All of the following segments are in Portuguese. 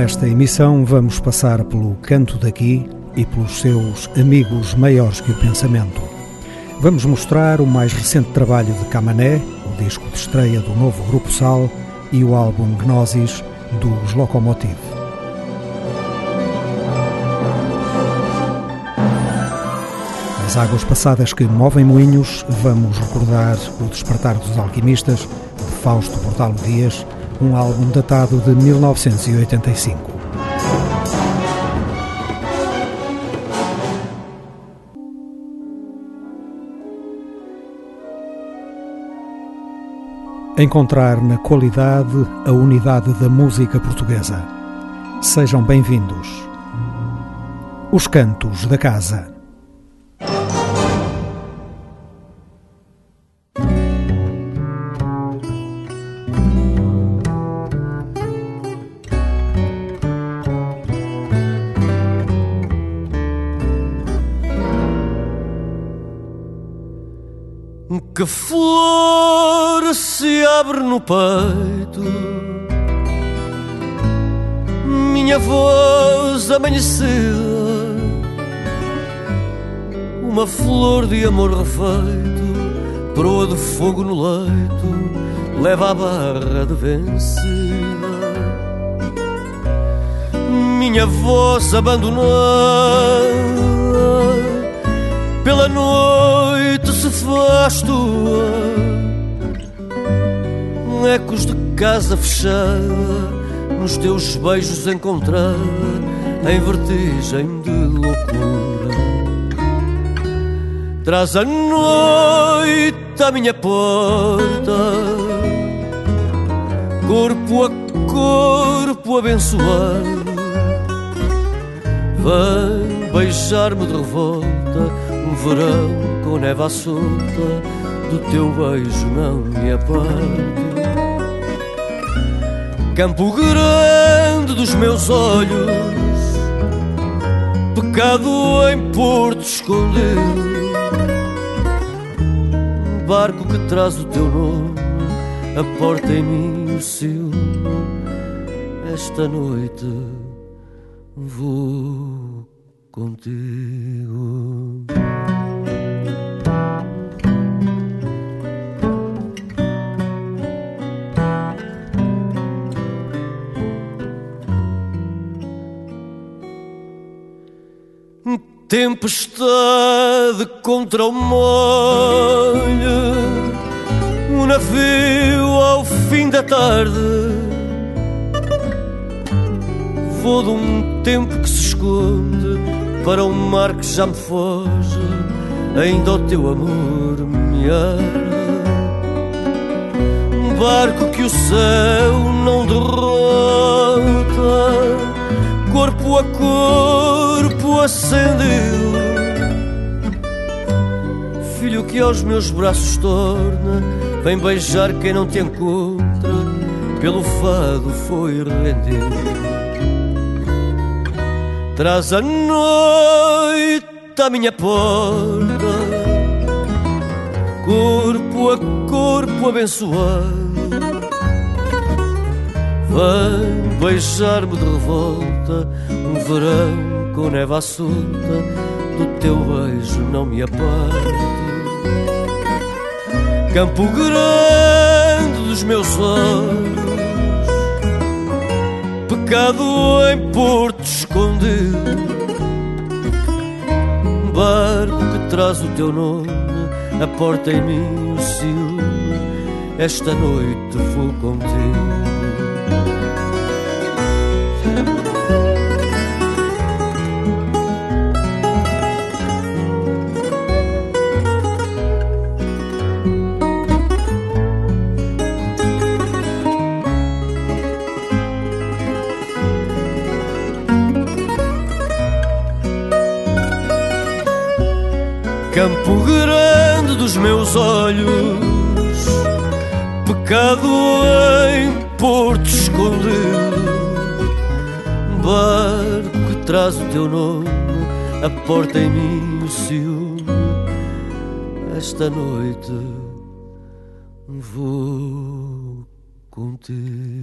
Nesta emissão vamos passar pelo Canto daqui e pelos seus amigos maiores que o pensamento. Vamos mostrar o mais recente trabalho de Camané, o disco de estreia do novo Grupo Sal e o álbum Gnosis dos Locomotive. Nas águas passadas que movem moinhos, vamos recordar o Despertar dos Alquimistas, de Fausto Portalo Dias, um álbum datado de 1985. Encontrar na qualidade a unidade da música portuguesa. Sejam bem-vindos. Os Cantos da Casa. Abre no peito, minha voz amanhecida, uma flor de amor refeito, proa de fogo no leito, leva a barra de vencida. Minha voz abandonada pela noite se faz tua. Ecos de casa fechada, nos teus beijos encontrada, em vertigem de loucura. Traz a noite à minha porta, corpo a corpo abençoado. Vem beijar-me de revolta um verão com neve à solta Do teu beijo não me aparto Campo grande dos meus olhos Pecado em porto escondido barco que traz o teu nome A porta em mim o ciúme Esta noite vou contigo. Tempestade contra o molho, um navio ao fim da tarde. Vou de um tempo que se esconde para um mar que já me foge, ainda o teu amor me arde. Um barco que o céu não derrota corpo a corpo acendido. Filho que aos meus braços torna, vem beijar quem não te encontra, pelo fado foi rendido. Traz a noite à minha porta, corpo a corpo abençoado. Vem beijar-me de revolta Um verão com neve Do teu beijo não me aparto. Campo grande dos meus olhos Pecado em porto escondido. Barco que traz o teu nome A porta em mim o ciúme Esta noite vou contigo campo grande dos meus olhos, pecado em porto escondido, barco que traz o teu nome, a porta em mim o ciúme, esta noite vou contigo.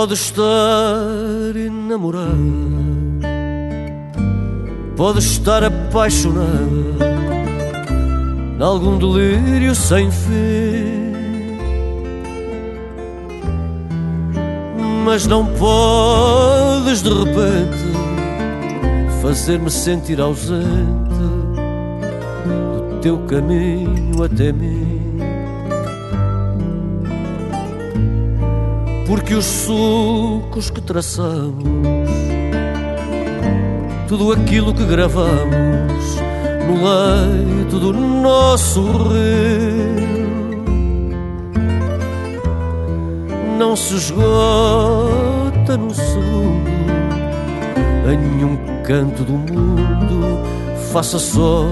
Pode estar enamorada, pode estar apaixonada, em algum delírio sem fim. Mas não podes de repente fazer-me sentir ausente do teu caminho até mim. Porque os sulcos que traçamos, tudo aquilo que gravamos no leito do nosso rio, não se esgota no sul, em nenhum canto do mundo, faça sol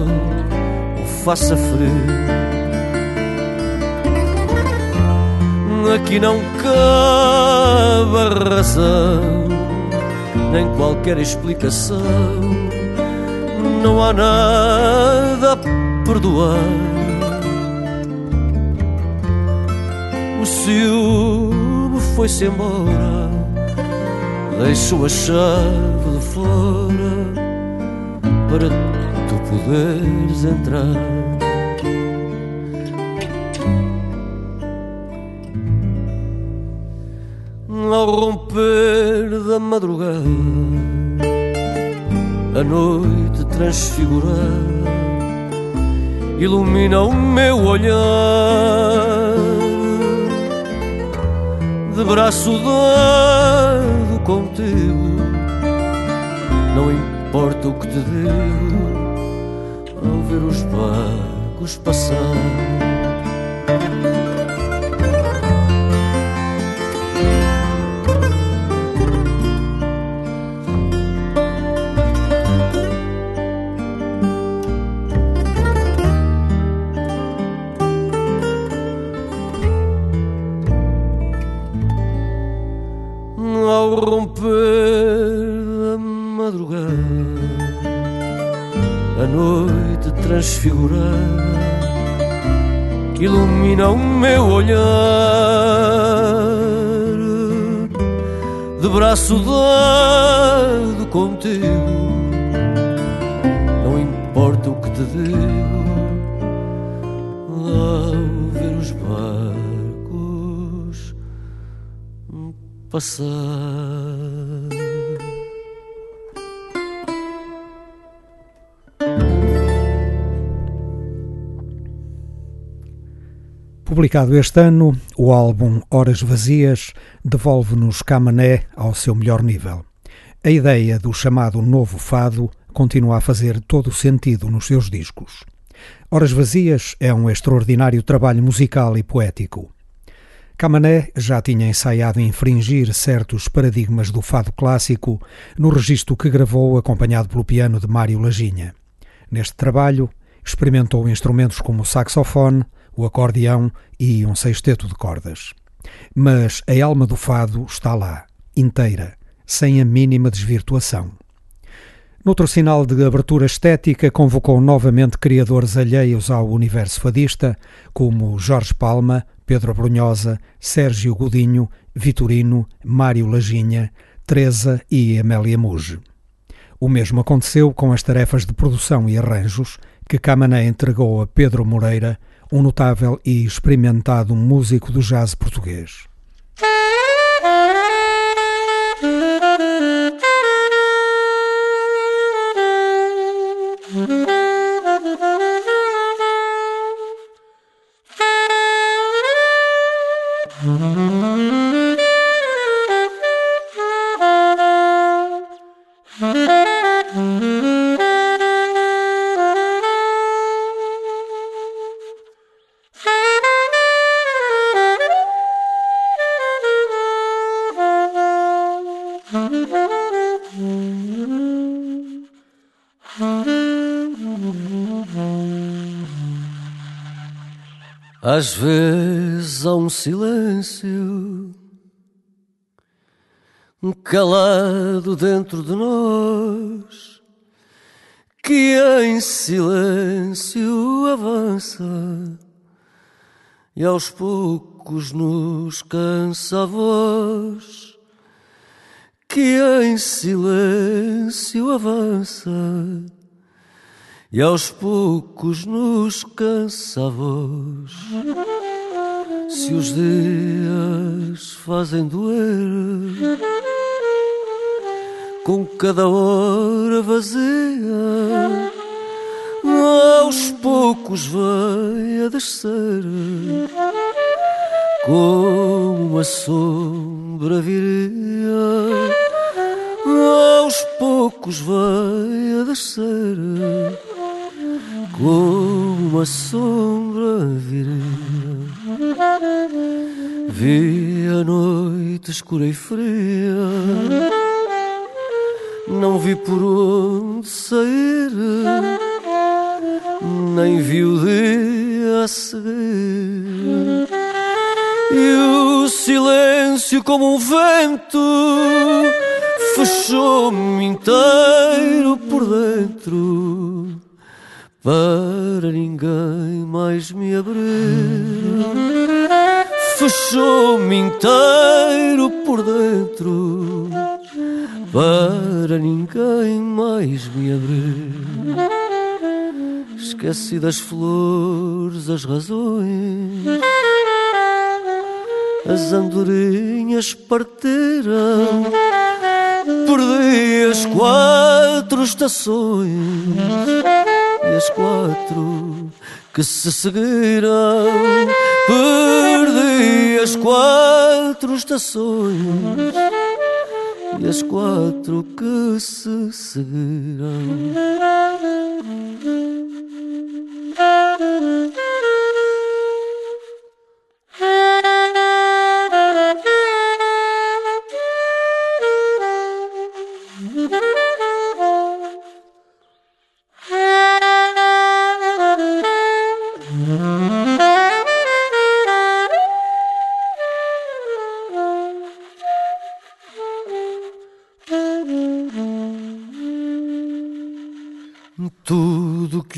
ou faça frio aqui não cabe razão, nem qualquer explicação. Não há nada a perdoar. O ciúme foi-se embora, deixou a chave de fora para tu poderes entrar. Ao romper da madrugada, a noite transfigurada ilumina o meu olhar. De braço dado contigo, não importa o que te digo, ao ver os barcos passar. Passar. Publicado este ano, o álbum Horas Vazias devolve-nos Camané ao seu melhor nível. A ideia do chamado novo fado continua a fazer todo o sentido nos seus discos. Horas Vazias é um extraordinário trabalho musical e poético. Camané já tinha ensaiado infringir certos paradigmas do fado clássico no registro que gravou acompanhado pelo piano de Mário Laginha. Neste trabalho, experimentou instrumentos como o saxofone, o acordeão e um sexteto de cordas. Mas a alma do fado está lá, inteira, sem a mínima desvirtuação. Noutro sinal de abertura estética, convocou novamente criadores alheios ao universo fadista, como Jorge Palma, Pedro Brunhosa, Sérgio Godinho, Vitorino, Mário Laginha, Teresa e Amélia Muge. O mesmo aconteceu com as tarefas de produção e arranjos que Camané entregou a Pedro Moreira, um notável e experimentado músico do jazz português. Às vezes há um silêncio calado dentro de nós que em silêncio avança e aos poucos nos cansa a voz que em silêncio avança e aos poucos nos cansa a voz. Se os dias fazem doer com cada hora vazia, aos poucos vai a descer como uma sombra viria, aos poucos vai a descer como uma sombra viria. Vi a noite escura e fria, não vi por onde sair, nem vi o dia a seguir. E o silêncio, como um vento, fechou-me inteiro por dentro para ninguém mais me abrir. Fechou-me inteiro por dentro para ninguém mais me abrir. Esqueci das flores, as razões. As andorinhas partiram, perdi as quatro estações as quatro que se seguiram. Perdi as quatro estações e as quatro que se seguiram. Tudo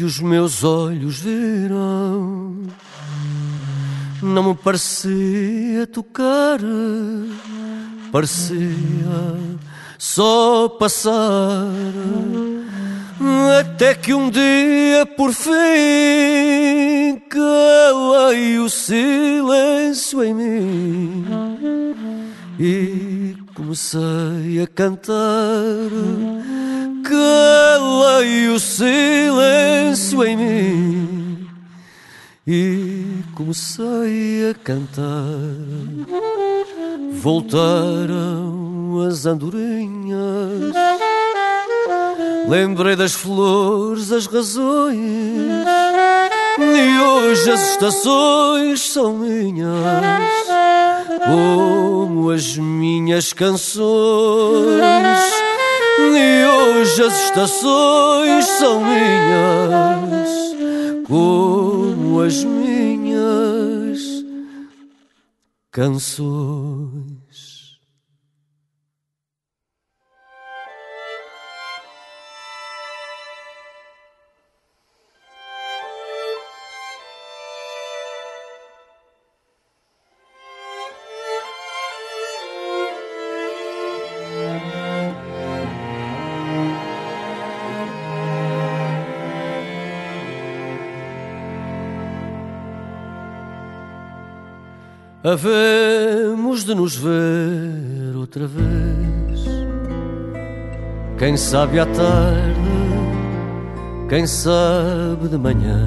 que os meus olhos viram não me parecia tocar, parecia só passar. Até que um dia, por fim, calei o silêncio em mim e comecei a cantar. Calei o silêncio em mim e comecei a cantar. Voltaram as andorinhas, lembrei das flores, as razões, e hoje as estações são minhas, como as minhas canções. E hoje as estações são minhas, como as minhas canções. Havemos de nos ver outra vez. Quem sabe à tarde, quem sabe de manhã.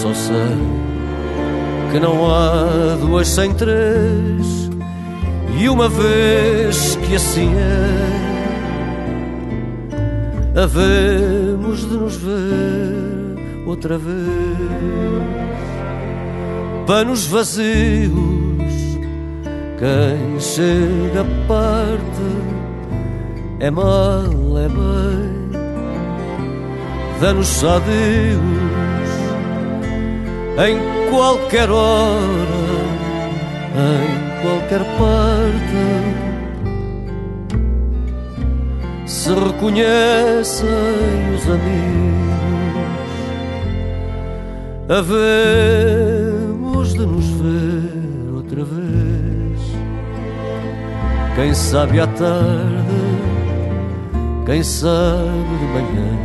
Só sei que não há duas sem três, e uma vez que assim é, havemos de nos ver outra vez panos vazios. Quem chega parte é mal, é bem, dá-nos sadios em qualquer hora, em qualquer parte. Se reconhecem os amigos a ver Quem sabe à tarde, quem sabe de manhã.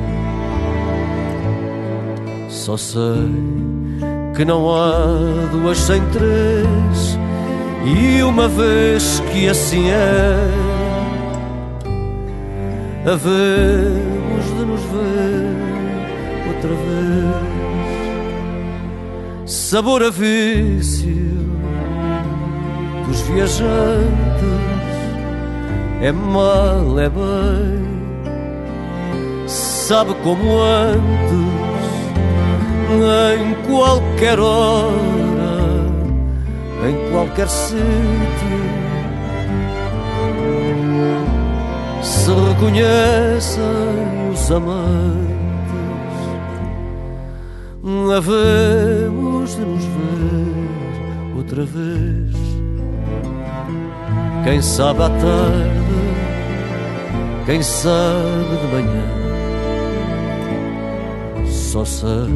Só sei que não há duas sem três, e uma vez que assim é, havemos de nos ver outra vez. Sabor a vício dos viajantes é mal, é bem, sabe como antes, em qualquer hora, em qualquer sítio. Se reconhecem os amantes, havemos de nos ver outra vez. Quem sabe à tarde, quem sabe de manhã. Só sei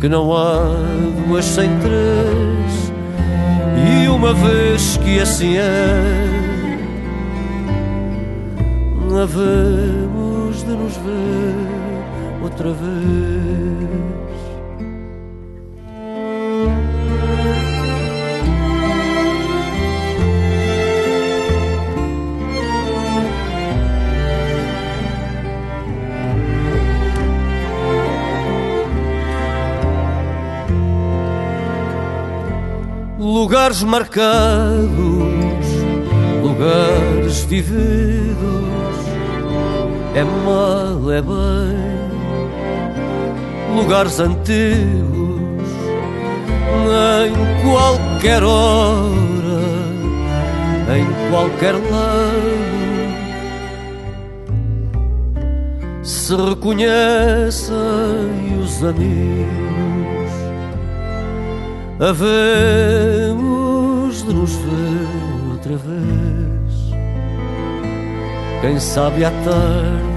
que não há duas sem três, e uma vez que assim é, havemos de nos ver outra vez. Lugares marcados, lugares vividos, é mal, é bem, lugares antigos, em qualquer hora, em qualquer lado. Se reconhecem os amigos, havemos de nos ver outra vez. Quem sabe à tarde,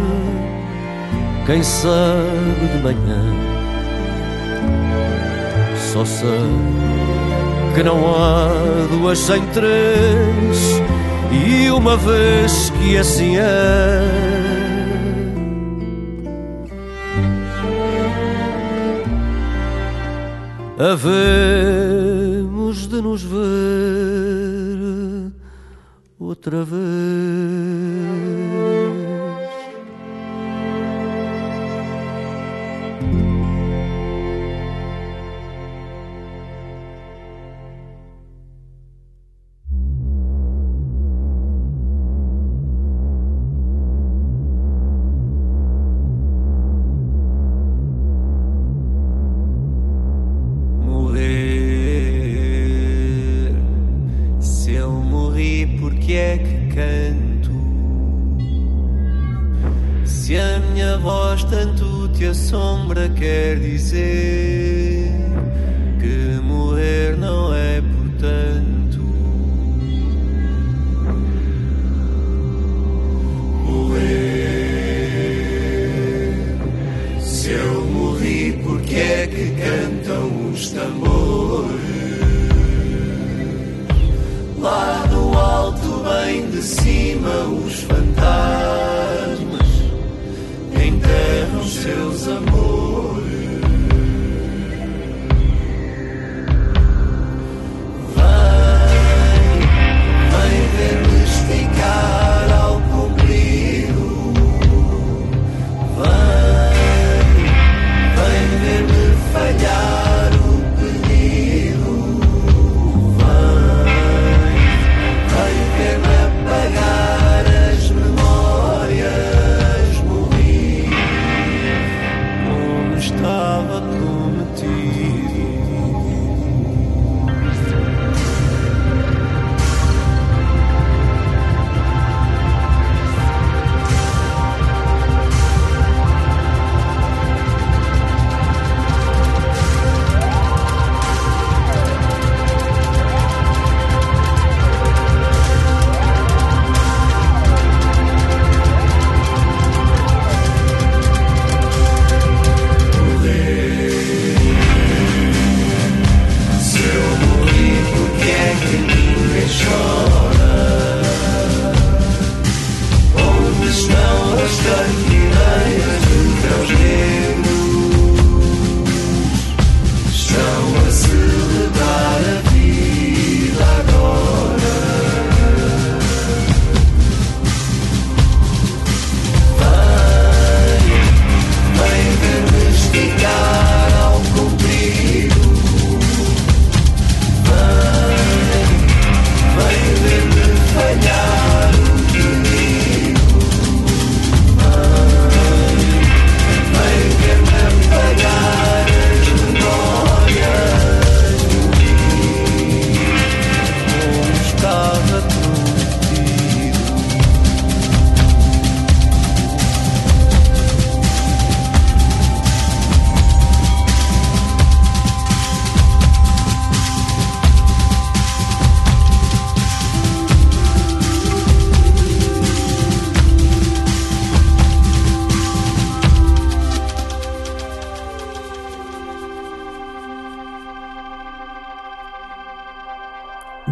quem sabe de manhã. Só sei que não há duas sem três, e uma vez que assim é. De nos ver outra vez. Quer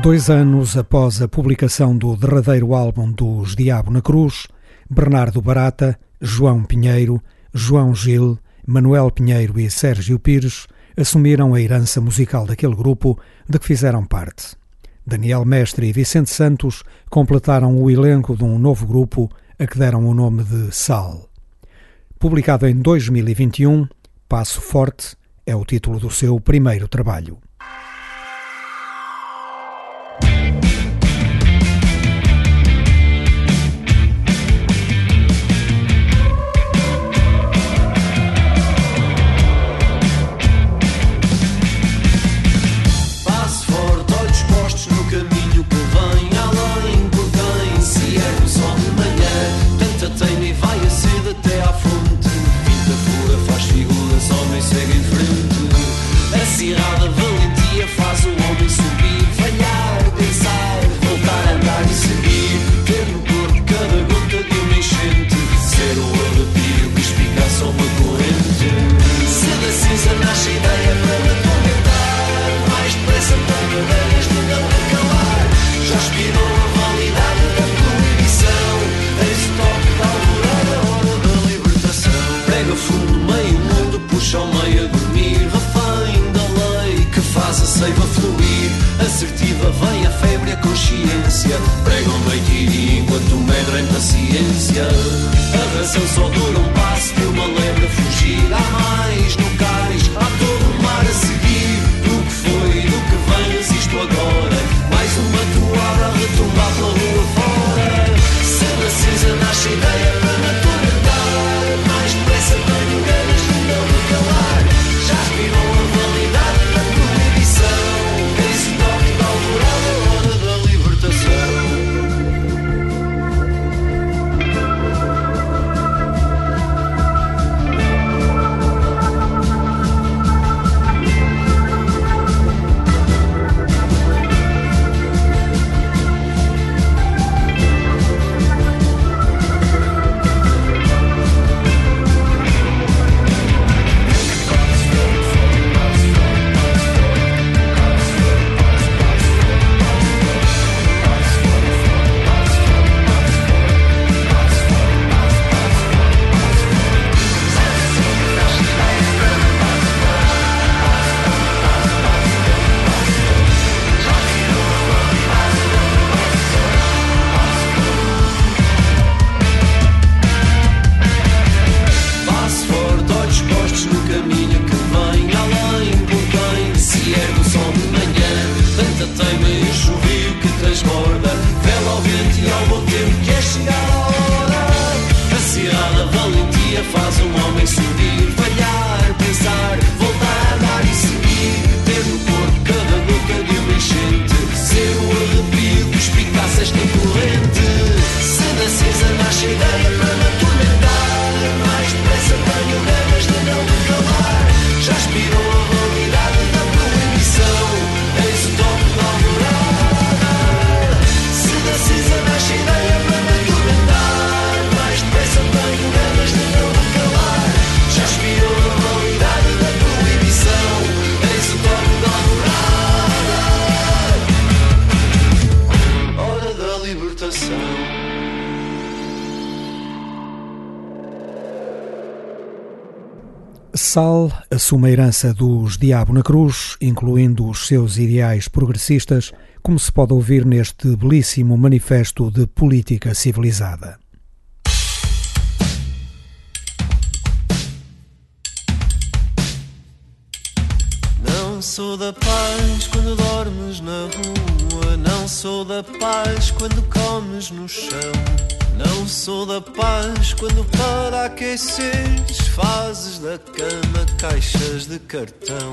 Dois anos após a publicação do derradeiro álbum dos Diabo na Cruz, Bernardo Barata, João Pinheiro, João Gil, Manuel Pinheiro e Sérgio Pires assumiram a herança musical daquele grupo de que fizeram parte. Daniel Mestre e Vicente Santos completaram o elenco de um novo grupo a que deram o nome de Sal. Publicado em 2021, Passo Forte é o título do seu primeiro trabalho. Sal assume a herança dos Diabo na Cruz, incluindo os seus ideais progressistas, como se pode ouvir neste belíssimo manifesto de política civilizada. Não sou da paz quando dormes na rua, não sou da paz quando comes no chão. Não sou da paz quando para aqueceres fazes da cama caixas de cartão.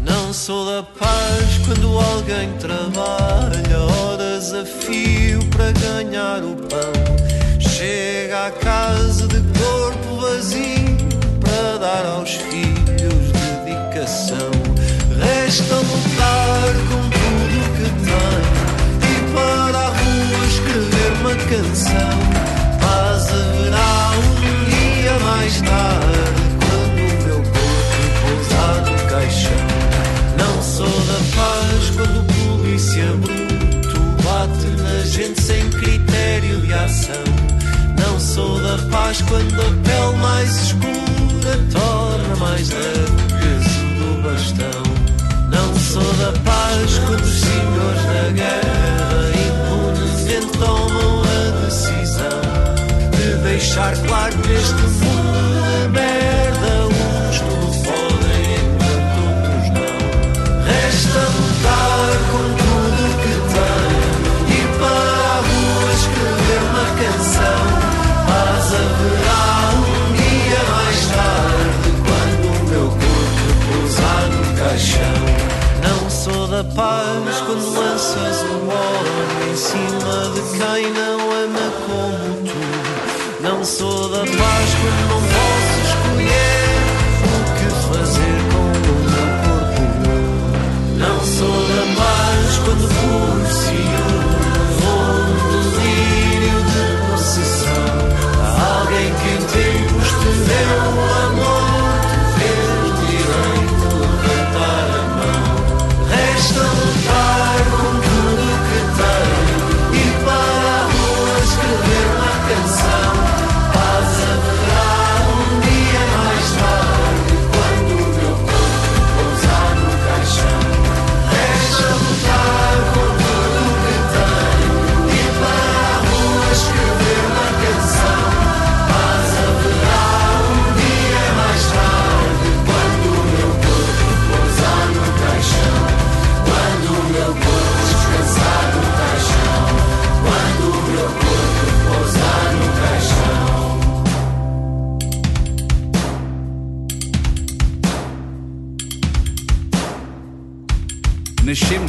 Não sou da paz quando alguém trabalha horas a fio para ganhar o pão. Chega à casa de corpo vazio para dar aos filhos dedicação. Resta lutar com escrever uma canção mais tarde, quando o meu corpo pousar no caixão. Não sou da paz quando o polícia abriu gente sem critério de ação. Não sou da paz quando a pele mais escura torna mais leve o peso do bastão. Não sou da paz quando os senhores da guerra impunemente tomam a decisão de deixar claro que este mundo de merda uns tudo podem enquanto outros não. Resta lutar com tudo que tem e para a rua escrever uma canção. Mas haverá um dia mais tarde quando o meu corpo pousar no caixão. Não sou da paz quando lanças o óleo em cima de quem não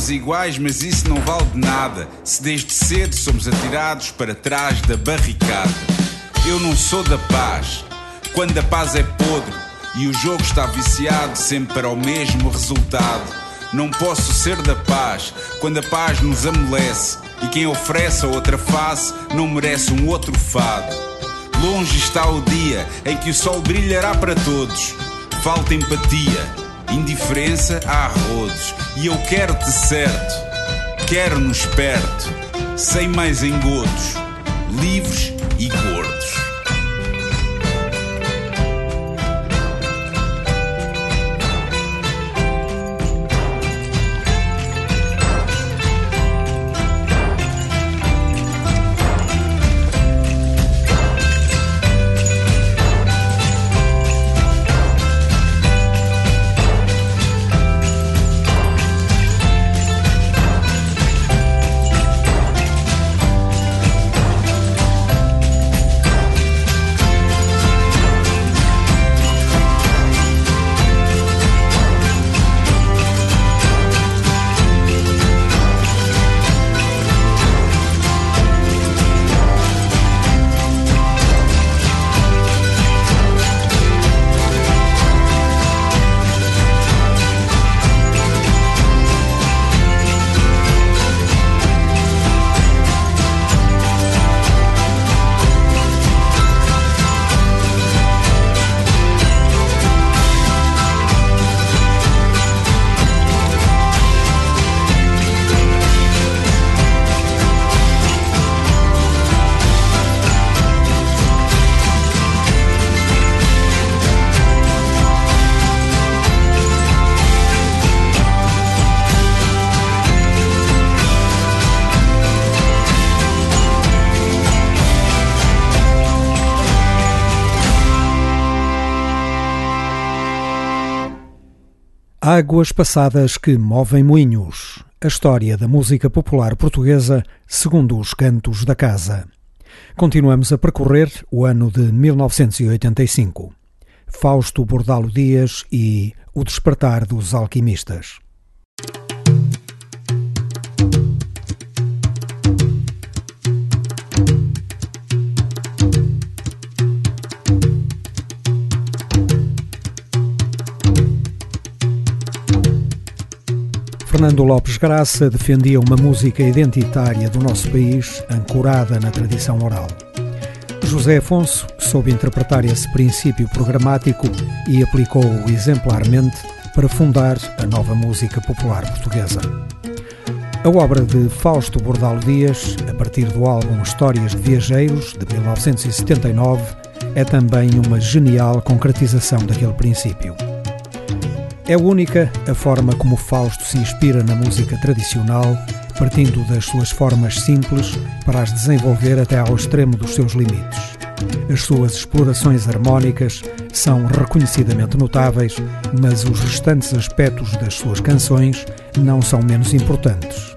Nascemos iguais, mas isso não vale de nada. Se desde cedo somos atirados para trás da barricada. Eu não sou da paz. Quando a paz é podre e o jogo está viciado sempre para o mesmo resultado. Não posso ser da paz quando a paz nos amolece e quem oferece a outra face não merece um outro fado. Longe está o dia em que o sol brilhará para todos. Falta empatia, indiferença há rodos. E eu quero-te certo, quero-nos perto, sem mais engodos, livres e gordos. Águas passadas que movem moinhos. A história da música popular portuguesa segundo os cantos da casa. Continuamos a percorrer o ano de 1985. Fausto Bordalo Dias e O Despertar dos Alquimistas. Fernando Lopes Graça defendia uma música identitária do nosso país, ancorada na tradição oral. José Afonso soube interpretar esse princípio programático e aplicou-o exemplarmente para fundar a nova música popular portuguesa. A obra de Fausto Bordalo Dias, a partir do álbum Histórias de Viajeiros, de 1979, é também uma genial concretização daquele princípio. É única a forma como Fausto se inspira na música tradicional, partindo das suas formas simples para as desenvolver até ao extremo dos seus limites. As suas explorações harmónicas são reconhecidamente notáveis, mas os restantes aspectos das suas canções não são menos importantes.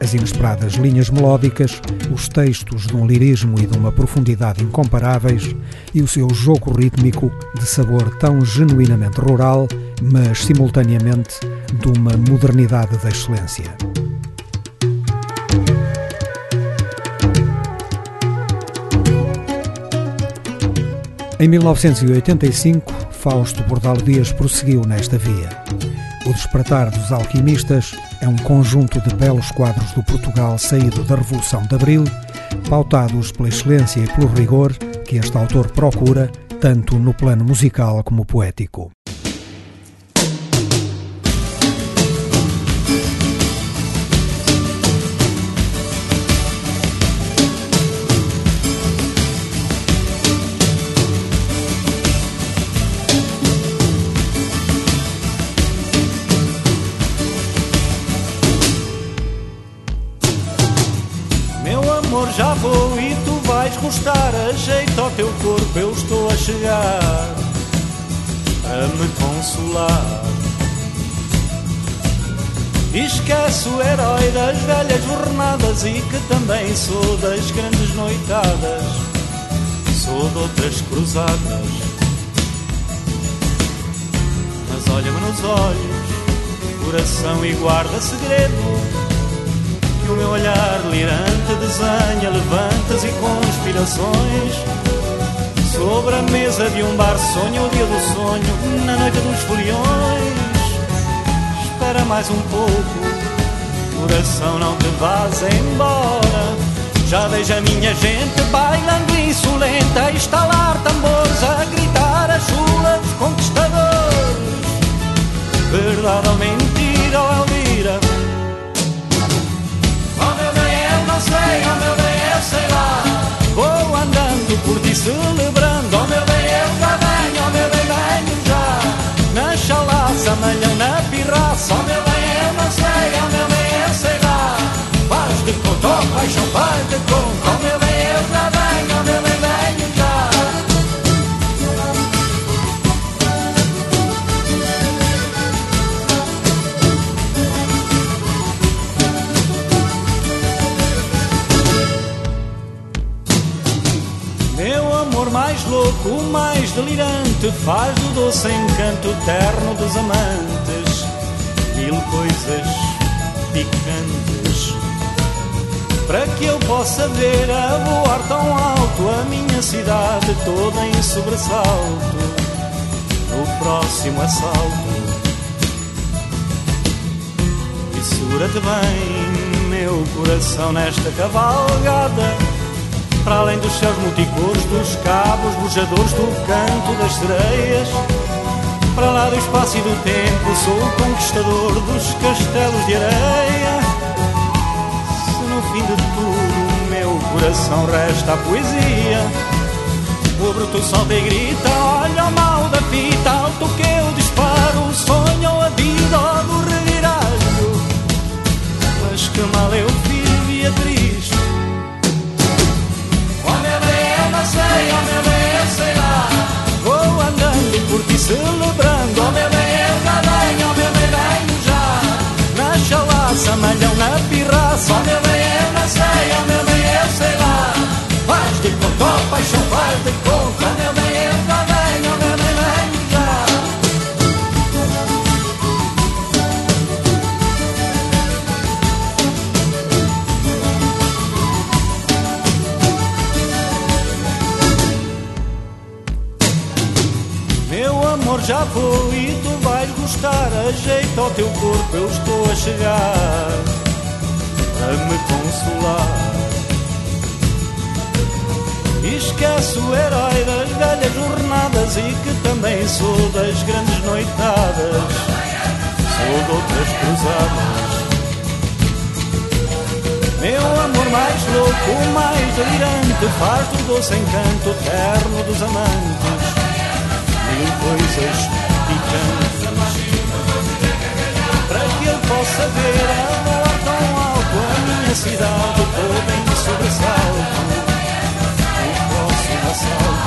As inesperadas linhas melódicas, os textos de um lirismo e de uma profundidade incomparáveis e o seu jogo rítmico de sabor tão genuinamente rural, mas simultaneamente de uma modernidade da excelência. Em 1985, Fausto Bordal Dias prosseguiu nesta via. O Despertar dos Alquimistas é um conjunto de belos quadros do Portugal saído da Revolução de Abril, pautados pela excelência e pelo rigor que este autor procura, tanto no plano musical como poético. Já vou e tu vais gostar. Ajeita o teu corpo, eu estou a chegar a me consolar. Esquece o herói das velhas jornadas e que também sou das grandes noitadas. Sou de outras cruzadas. Mas olha-me nos olhos, coração e guarda segredo o meu olhar delirante desenha levantes e conspirações. Sobre a mesa de um bar sonho o dia do sonho, na noite dos foliões. Espera mais um pouco, coração não te vás embora. Já vejo a minha gente bailando insolente, a estalar tambores, a gritar as chulas conquistadores. Verdade celebrando, oh meu bem, eu já venho, oh meu bem, venho já. Na chalaça, malhão, na pirraça, oh meu bem, eu não sei, oh meu bem, eu sei lá. Faz de oh paixão, faz de conta, oh meu bem, eu já venho, oh meu bem, mais louco, mais delirante, faz do doce encanto terno dos amantes mil coisas picantes. Para que eu possa ver a voar tão alto a minha cidade toda em sobressalto no próximo assalto. E segura-te bem, meu coração, nesta cavalgada para além dos céus multicores, dos cabos bujadores do canto das sereias. Para lá do espaço e do tempo, sou o conquistador dos castelos de areia. Se no fim de tudo meu coração resta a poesia, o bruto solta e grita: Olha o mal da fita, alto que eu disparo, o sonho, a vida sou das grandes noitadas. Sou de outras cruzadas. Meu amor mais louco, mais delirante, faz do doce encanto terno dos amantes, mil coisas picantes. Para que ele possa ver a voar tão alto a minha cidade toda em sobressalto, o próximo assalto.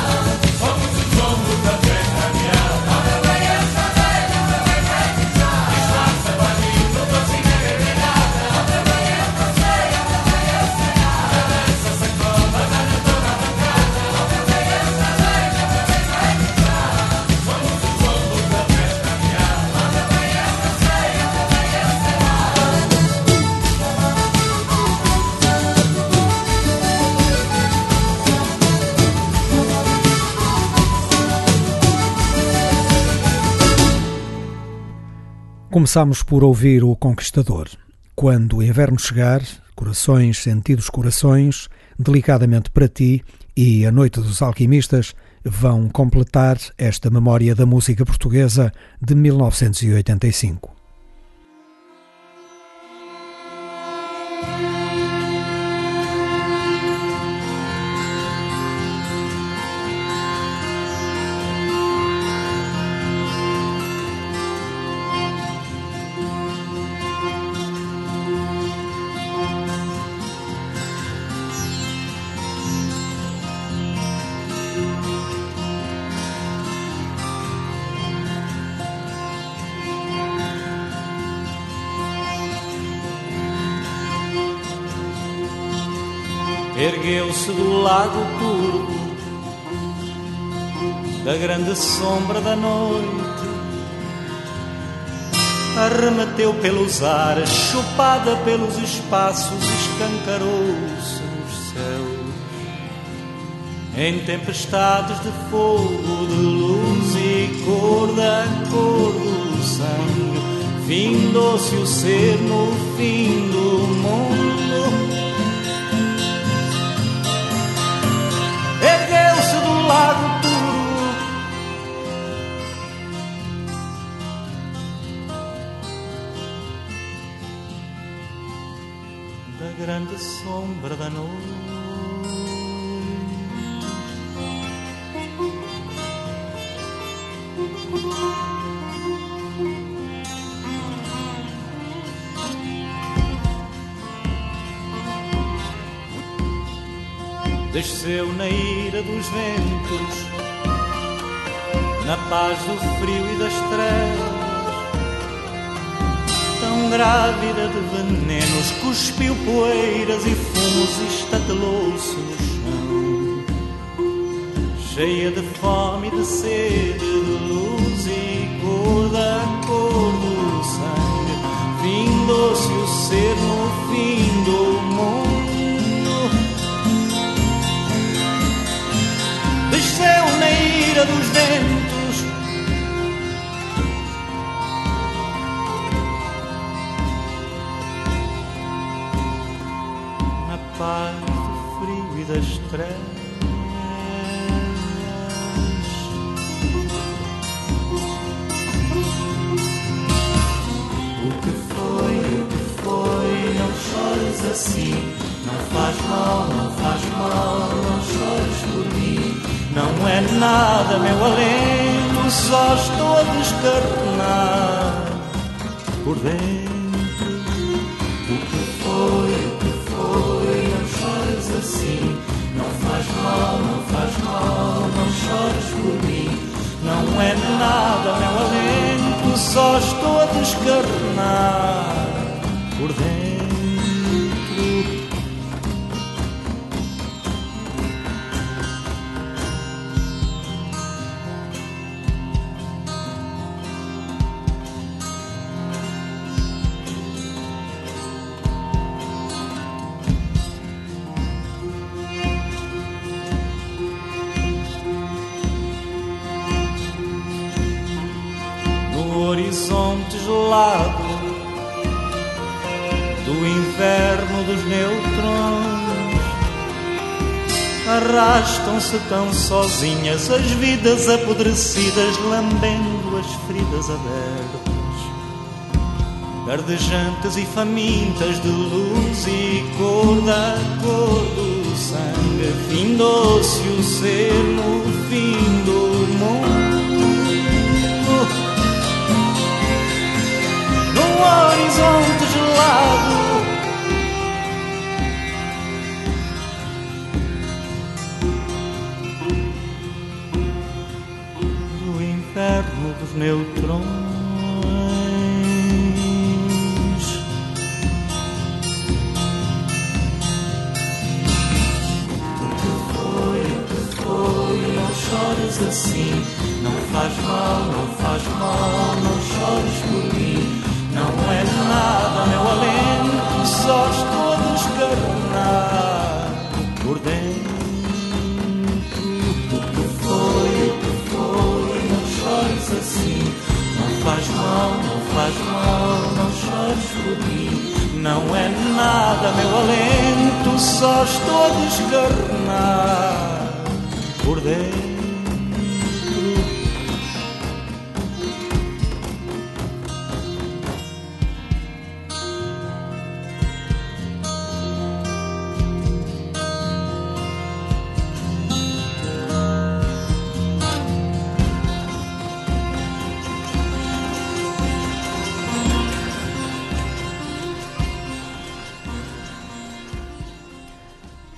Começamos por ouvir o Conquistador. Quando o inverno chegar, corações, sentidos corações, delicadamente para ti e a Noite dos Alquimistas vão completar esta memória da música portuguesa de 1985. Ergueu-se do lago turvo, da grande sombra da noite, arremeteu pelos ares, chupada pelos espaços, escancarou-se nos céus, em tempestades de fogo, de luz e cor da cor do sangue, findou-se o ser no fim do mundo lago da grande sombra da noite. Desceu na ira dos ventos, na paz do frio e das trevas. Tão grávida de venenos, cuspiu poeiras e fumos e estatelou-se no chão. Cheia de fome e de sede, de luz e cor da cor do sangue, findou-se o ser no fim do na ira dos ventos. Na paz do frio e das trevas. Assim. Não faz mal, não faz mal, não chores. Não é nada, meu alento, só estou a descarnar por dentro. O que foi, o que foi, não chores assim. Não faz mal, não faz mal, não chores por mim. Não é nada, meu alento, só estou a descarnar por dentro. Arrastam-se tão sozinhas as vidas apodrecidas, lambendo as feridas abertas. Dardejantes e famintas de luz e cor da cor do sangue Findou-se o ser no fim do mundo No horizonte gelado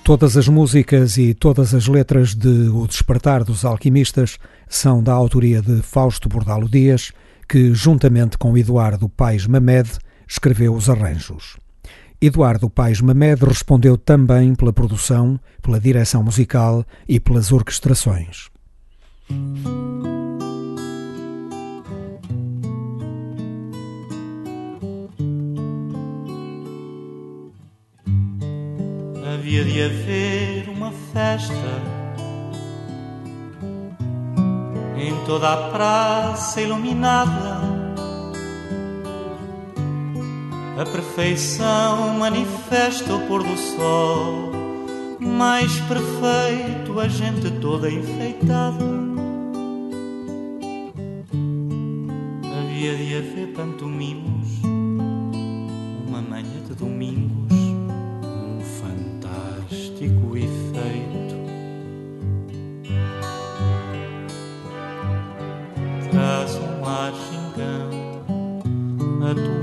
Todas as músicas e todas as letras de O Despertar dos Alquimistas são da autoria de Fausto Bordalo Dias, que, juntamente com Eduardo Paes Mamed, escreveu os arranjos. Eduardo Paes Mamed respondeu também pela produção, pela direção musical e pelas orquestrações. Havia de haver uma festa em toda a praça iluminada. A perfeição manifesta o pôr do sol, mais perfeito, a gente toda enfeitada. Havia de haver pantomimos, uma manhã de domingo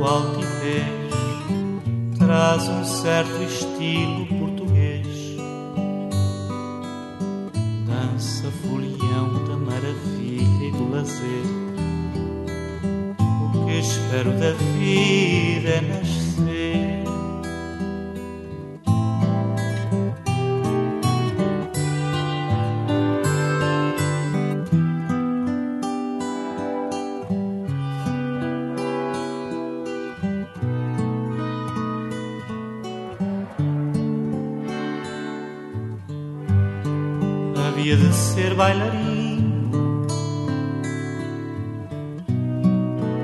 altivez traz um certo estilo português. Dança folião da maravilha e do lazer. O que espero da vida é nascer. Bailarino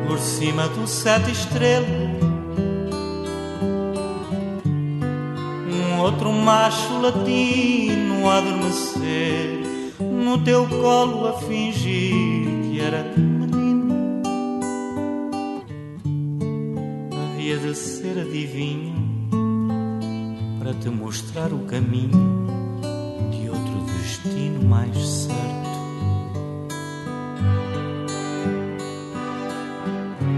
por cima do sete estrelo. Um outro macho latino a adormecer no teu colo a fingir que era menino. Havia de ser adivinho para te mostrar o caminho destino mais certo.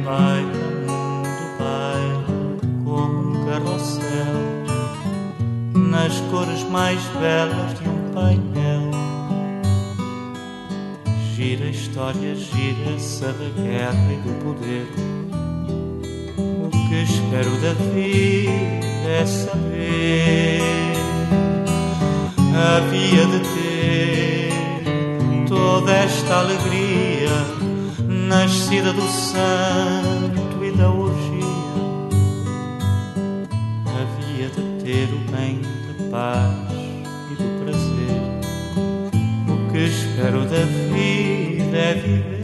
Baila, mundo, baila como um carrossel, nas cores mais belas de um painel. Gira a história, gira-se da guerra e do poder. O que espero da vida é saber havia de ter toda esta alegria nascida do santo e da orgia. Havia de ter o bem da paz e do prazer. O que espero da vida é viver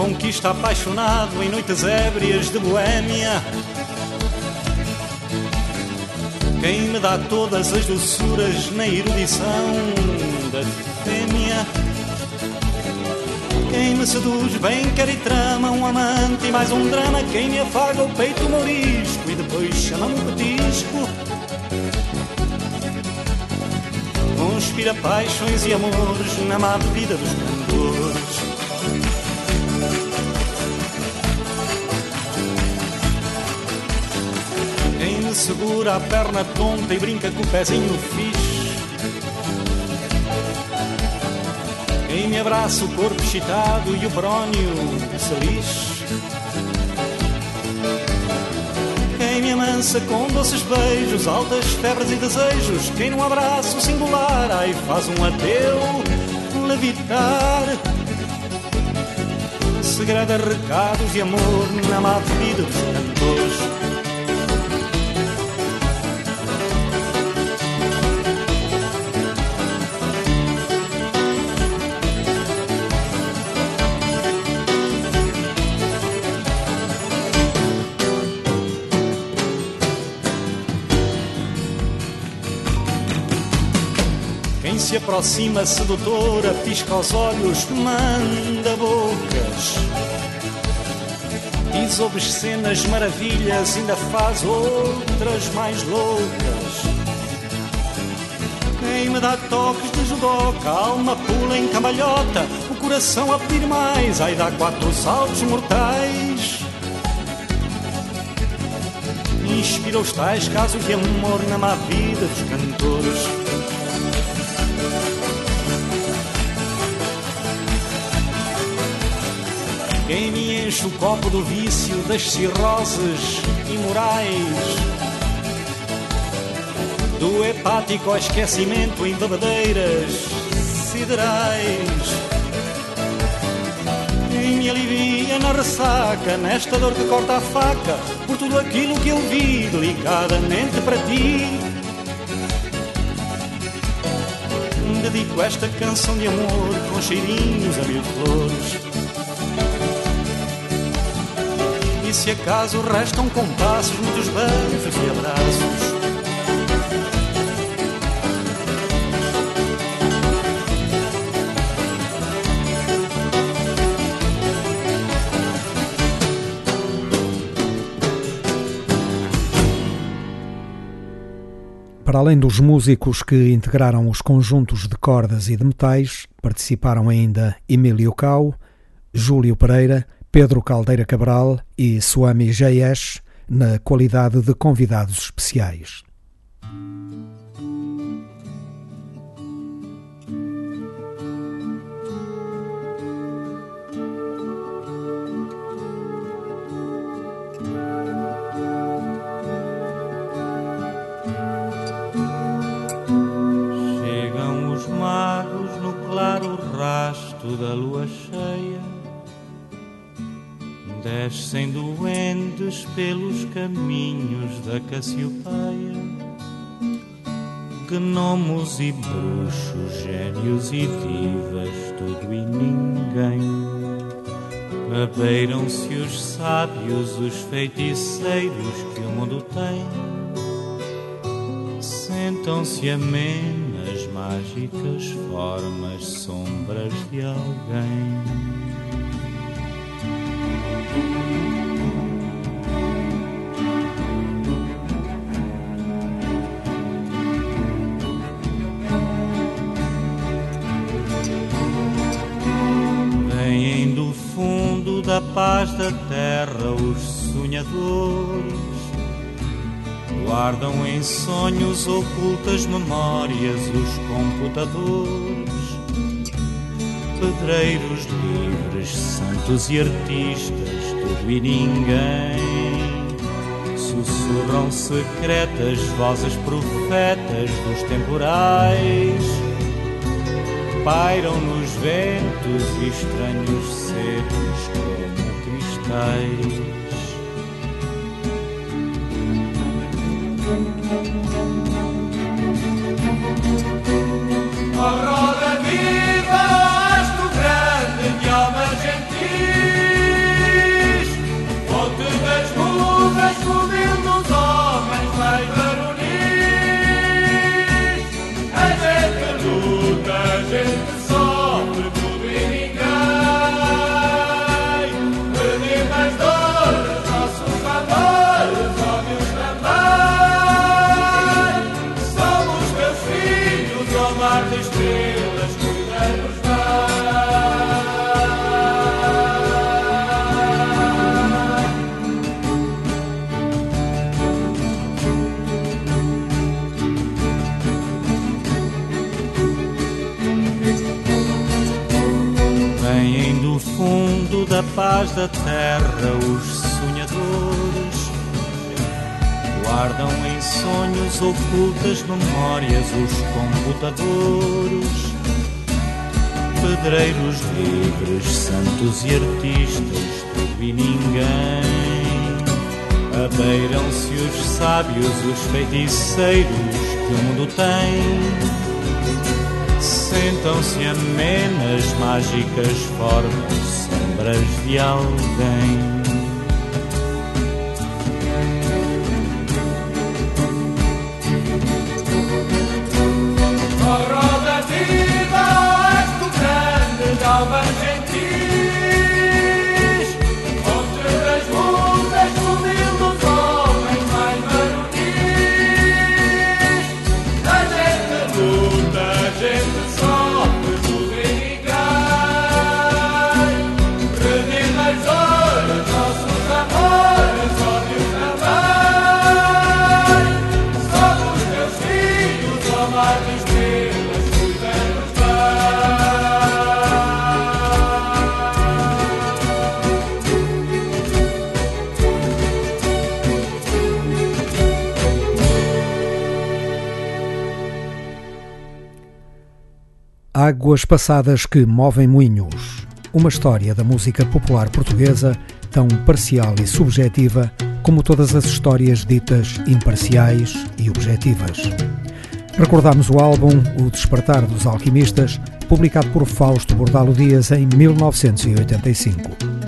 conquista apaixonado em noites ébrias de Boêmia. Quem me dá todas as doçuras na erudição da fêmea. Quem me seduz bem quer e trama um amante e mais um drama. Quem me afaga o peito morisco e depois chama-me petisco. Conspira paixões e amores na má vida dos cantores. Segura a perna tonta e brinca com o pezinho fixe. Quem me abraça o corpo excitado e o brónio se lixe. Quem me amansa com doces beijos, altas febres e desejos. Quem num abraço singular, ai faz um ateu levitar. Segredo recados de amor na má vida dos cantores. Aproxima sedutora, pisca os olhos, manda bocas. Diz obscenas maravilhas, ainda faz outras mais loucas. Quem me dá toques de judoca, a alma pula em cambalhota, o coração a pedir mais, ai dá quatro saltos mortais. Inspira os tais casos de amor na má vida dos cantores. Quem me enche o copo do vício das cirroses imorais Do hepático esquecimento em bebedeiras siderais. Me alivia na ressaca, nesta dor que corta a faca Por tudo aquilo que eu vi delicadamente para ti. Dedico esta canção de amor com cheirinhos a mil flores E se acaso restam compassos, muitos beijos e abraços. Para além dos músicos que integraram os conjuntos de cordas e de metais, participaram ainda Emílio Cau, Júlio Pereira, Pedro Caldeira Cabral e Swami Jayesh na qualidade de convidados especiais. Chegam os magos no claro rasto da lua cheia Descem doentes pelos caminhos da Cassiopeia Gnomos e bruxos, gênios e divas, tudo e ninguém. Abeiram-se os sábios, os feiticeiros que o mundo tem. Sentam-se amenas, mágicas formas, sombras de alguém. Da paz da terra os sonhadores Guardam em sonhos ocultas memórias os computadores, pedreiros livres, santos e artistas, tudo e ninguém. Sussurram secretas vozes profetas dos temporais. Pairam nos ventos estranhos secos como cristais. Paz da terra os sonhadores guardam em sonhos ocultas memórias os computadores pedreiros livres santos e artistas tudo e ninguém. Abeiram-se os sábios os feiticeiros que o mundo tem. Sentam-se amenas mágicas formas sombras de alguém. Águas passadas que movem moinhos. Uma história da música popular portuguesa tão parcial e subjetiva como todas as histórias ditas imparciais e objetivas. Recordamos o álbum O Despertar dos Alquimistas, publicado por Fausto Bordalo Dias em 1985.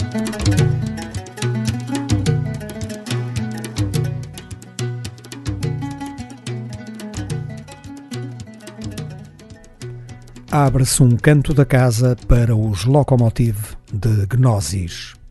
Abre-se um canto da casa para os Locomotive de Gnosis.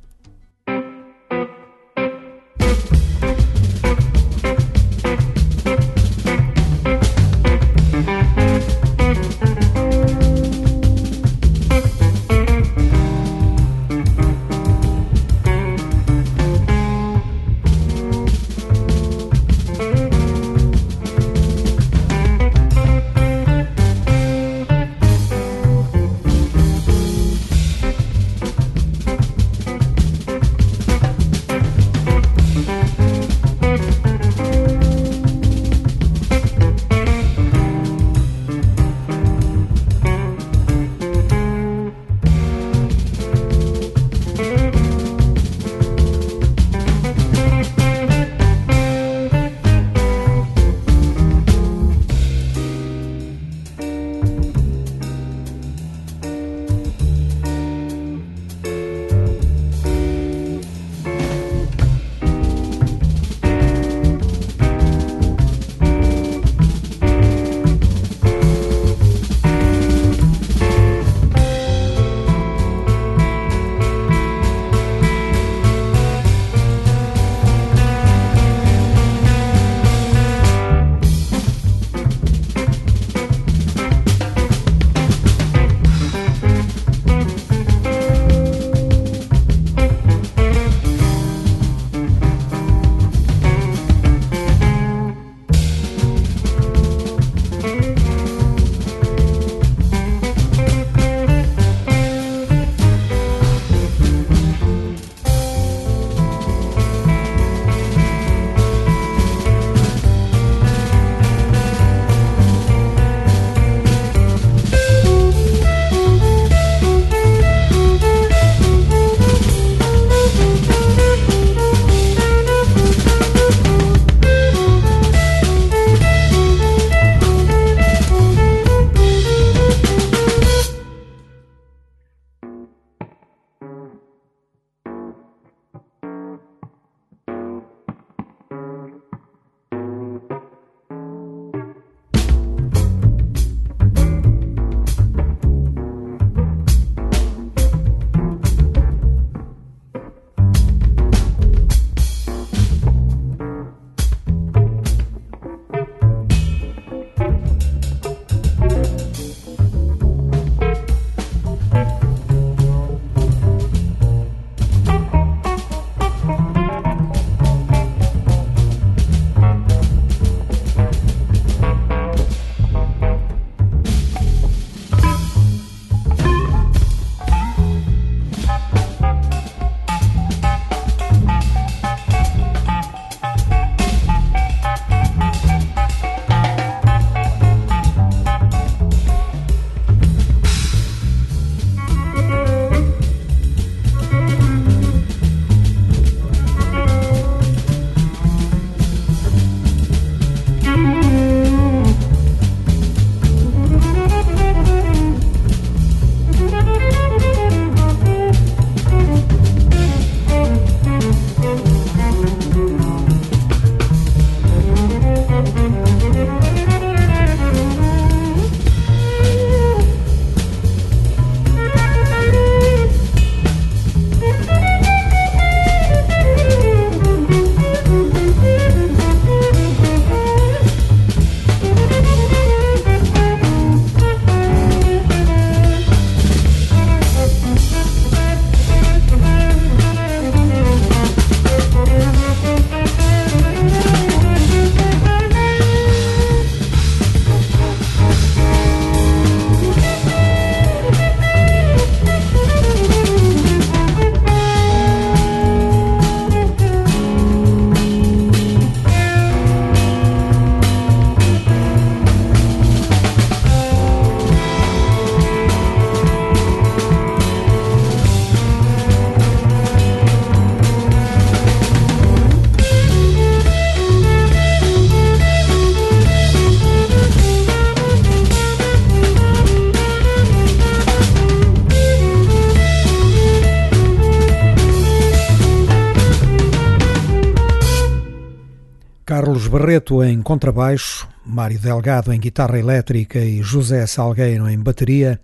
Barreto em contrabaixo, Mário Delgado em guitarra elétrica e José Salgueiro em bateria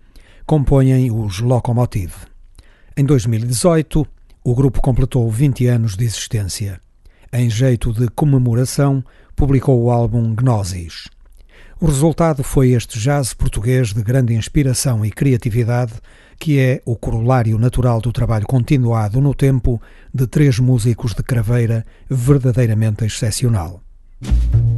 compõem os Locomotive. Em 2018, o grupo completou 20 anos de existência. Em jeito de comemoração, publicou o álbum Gnosis. O resultado foi este jazz português de grande inspiração e criatividade, que é o corolário natural do trabalho continuado no tempo de três músicos de craveira verdadeiramente excepcional. Thank you.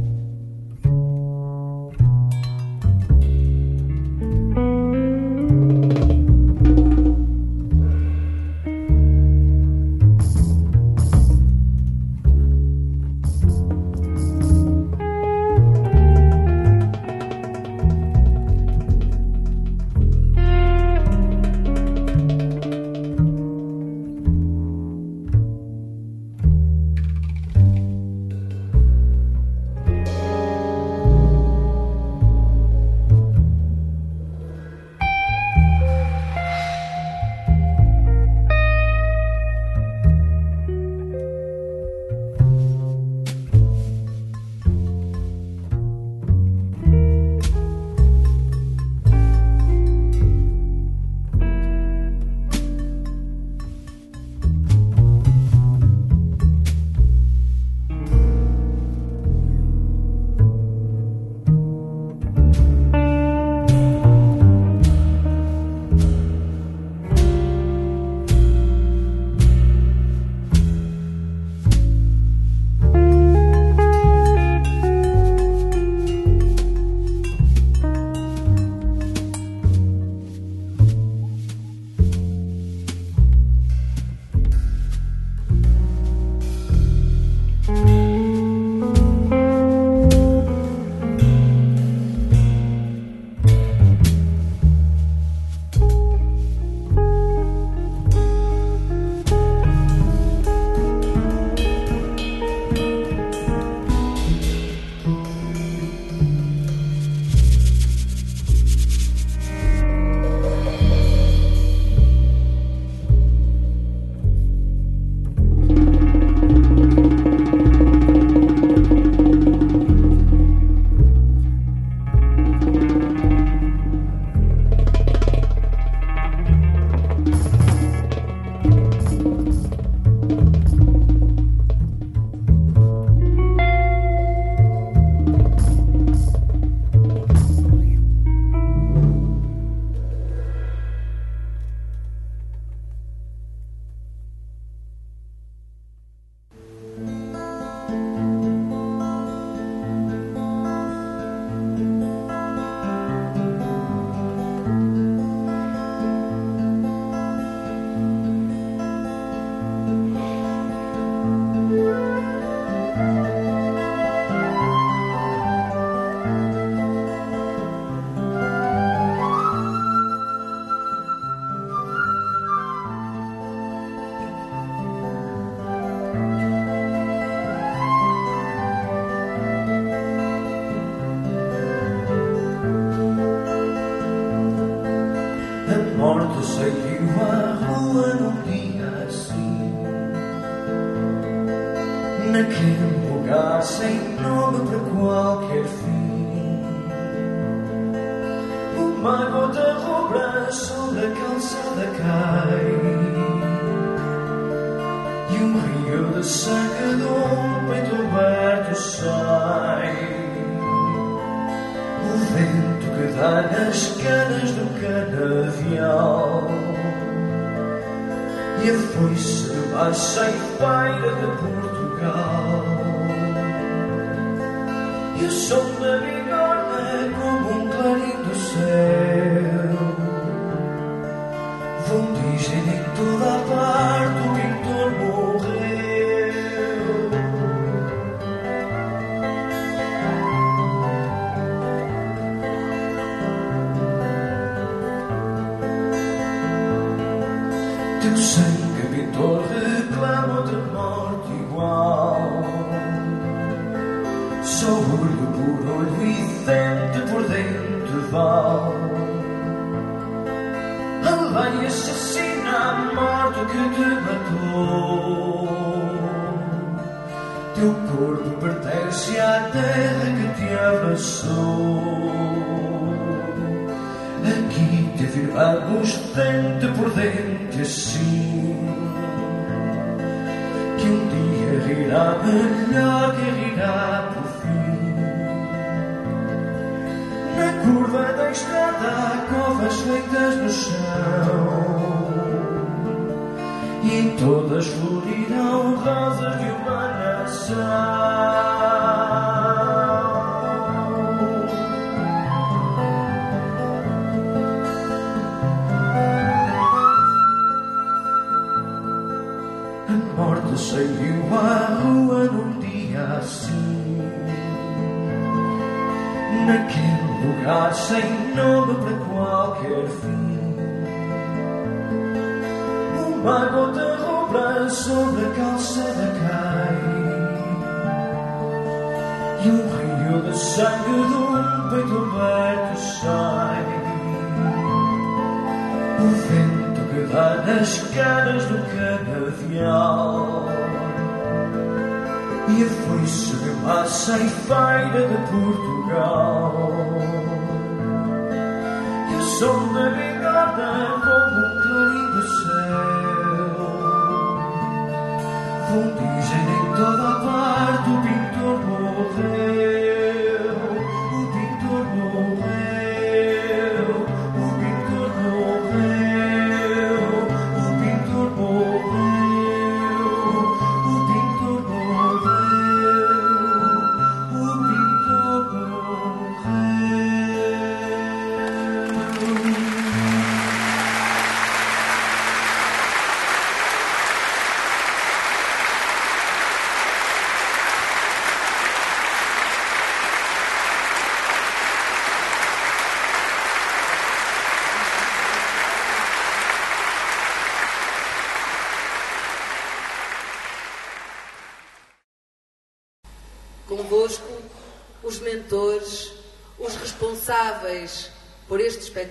vento que dá nas canas do canavial. E a foice de baixa e paira de Portugal. E o som da bigorna é como um clarim do céu. Vão dizer em toda a parte assassina a morte que te matou. Teu corpo pertence à terra que te abraçou. Aqui te afirmamos dente por dente assim. Que um dia rirá melhor que rirá Curva da estrada há covas feitas no chão. E todas florirão rosas de uma nação. Sem nome para qualquer fim. Uma gota rubra sobre a calçada cai. E um rio de sangue de um peito aberto sai. O vento que dá nas caras do canavial. E a foice de massa e feira de Portugal E o som da bigorna como um clarim do céu Fundizem em toda a parte o pintor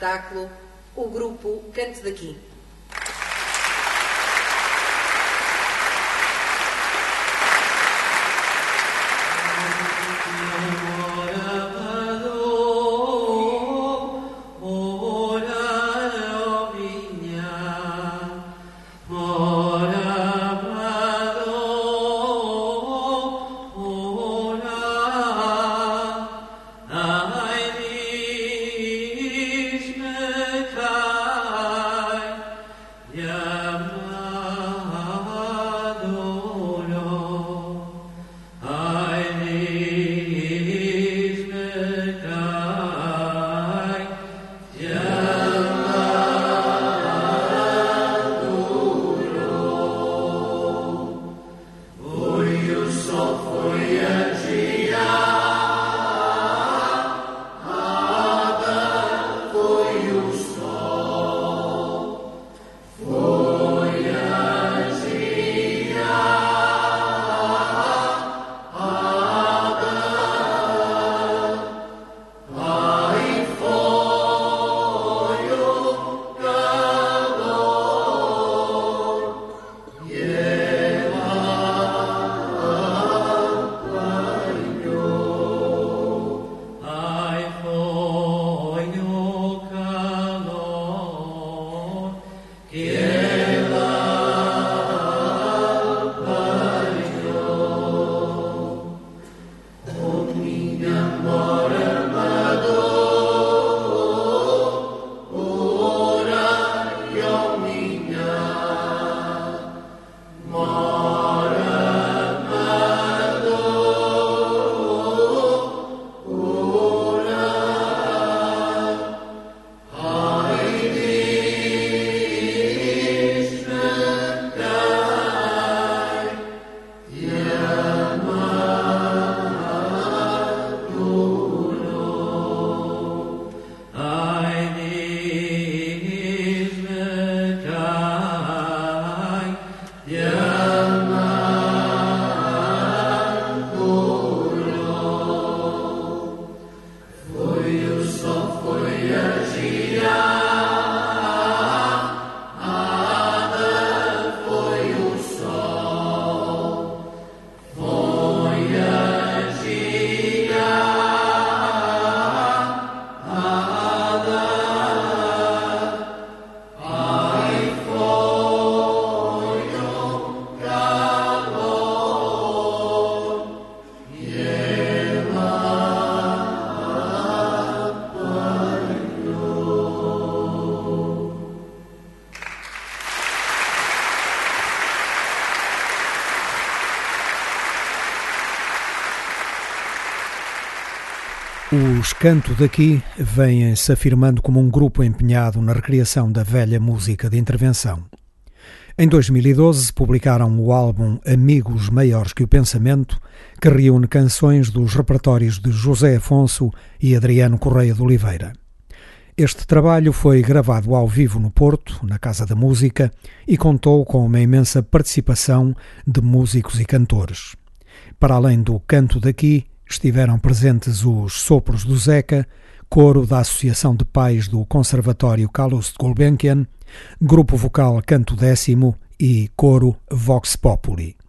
espetáculo, o grupo Cante Daqui. Os Canto Daqui vêm-se afirmando como um grupo empenhado na recriação da velha música de intervenção. Em 2012 publicaram o álbum Amigos Maiores que o Pensamento, que reúne canções dos repertórios de José Afonso e Adriano Correia de Oliveira. Este trabalho foi gravado ao vivo no Porto, na Casa da Música, e contou com uma imensa participação de músicos e cantores. Para além do canto daqui, estiveram presentes os Sopros do Zeca, coro da Associação de Pais do Conservatório Carlos de Gulbenkian, grupo vocal Canto Décimo e coro Vox Populi.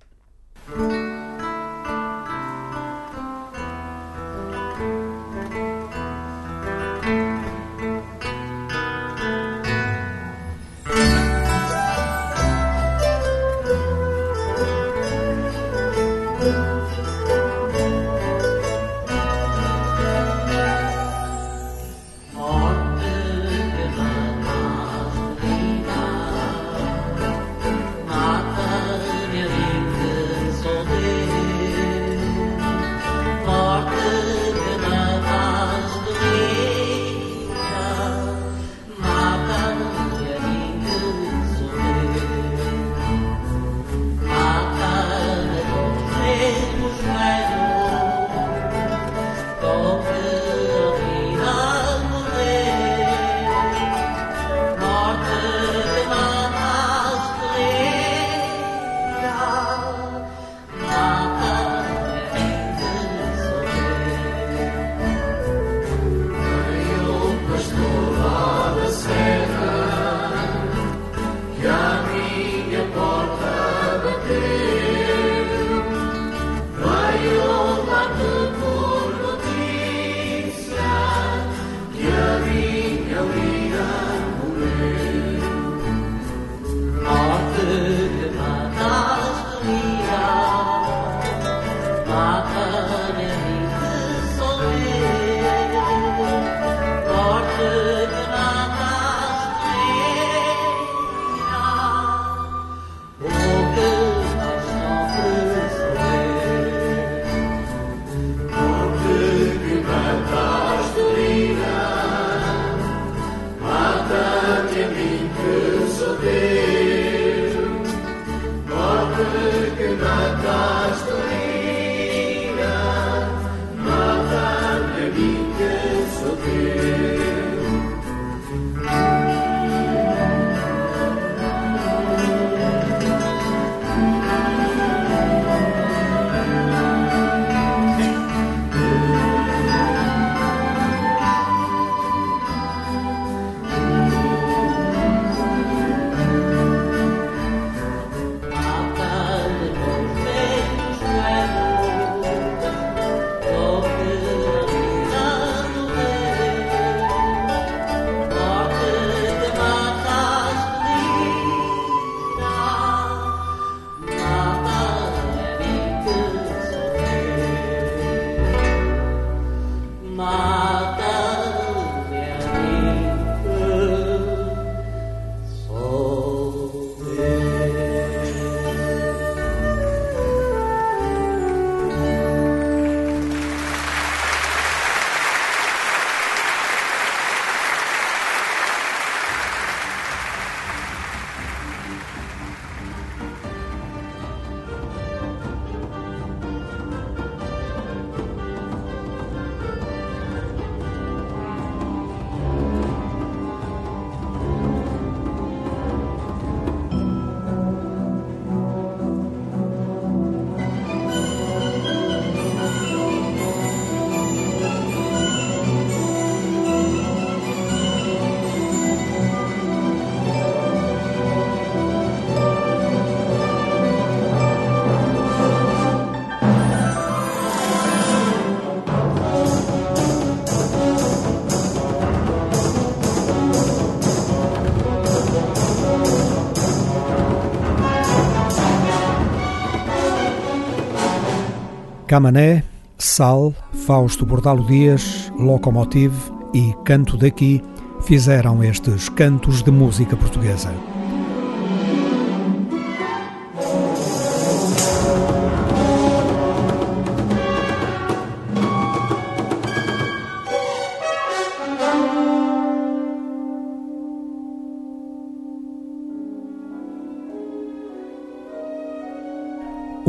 Camané, Sal, Fausto Bordalo Dias, Locomotive e Canto Daqui fizeram estes cantos de música portuguesa.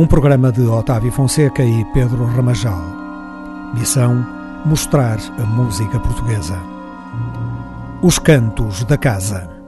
Um programa de Otávio Fonseca e Pedro Ramajal. Missão: mostrar a música portuguesa. Os Cantos da Casa.